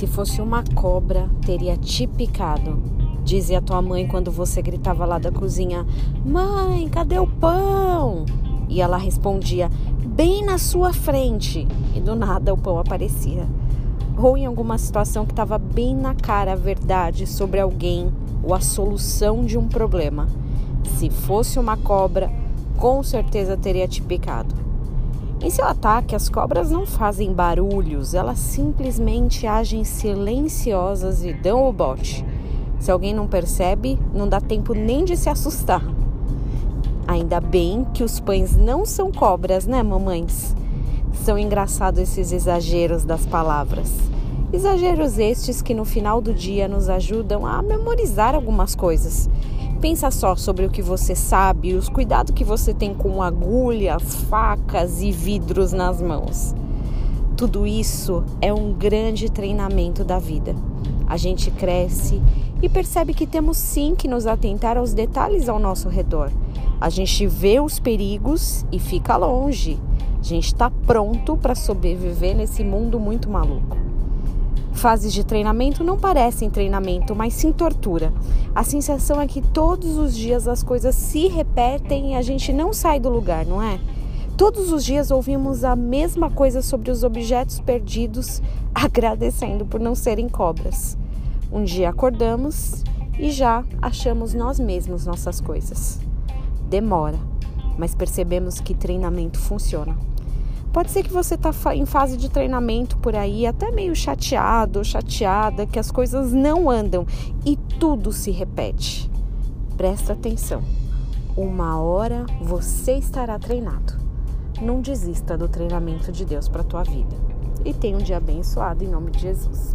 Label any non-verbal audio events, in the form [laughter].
Se fosse uma cobra, teria te picado. Dizia tua mãe quando você gritava lá da cozinha: Mãe, cadê o pão? E ela respondia: Bem na sua frente. E do nada o pão aparecia. Ou em alguma situação que estava bem na cara a verdade sobre alguém ou a solução de um problema. Se fosse uma cobra, com certeza teria te picado. Em seu ataque, as cobras não fazem barulhos, elas simplesmente agem silenciosas e dão o bote. Se alguém não percebe, não dá tempo nem de se assustar. Ainda bem que os pães não são cobras, né, mamães? São engraçados esses exageros das palavras. Exageros estes que no final do dia nos ajudam a memorizar algumas coisas Pensa só sobre o que você sabe os cuidados que você tem com agulhas, facas e vidros nas mãos. Tudo isso é um grande treinamento da vida. A gente cresce e percebe que temos sim que nos atentar aos detalhes ao nosso redor. A gente vê os perigos e fica longe. A gente está pronto para sobreviver nesse mundo muito maluco. Fases de treinamento não parecem treinamento, mas sim tortura. A sensação é que todos os dias as coisas se repetem e a gente não sai do lugar, não é? Todos os dias ouvimos a mesma coisa sobre os objetos perdidos, [laughs] agradecendo por não serem cobras. Um dia acordamos e já achamos nós mesmos nossas coisas. Demora, mas percebemos que treinamento funciona. Pode ser que você está em fase de treinamento por aí, até meio chateado ou chateada, que as coisas não andam e tudo se repete. Presta atenção. Uma hora você estará treinado. Não desista do treinamento de Deus para tua vida. E tenha um dia abençoado em nome de Jesus.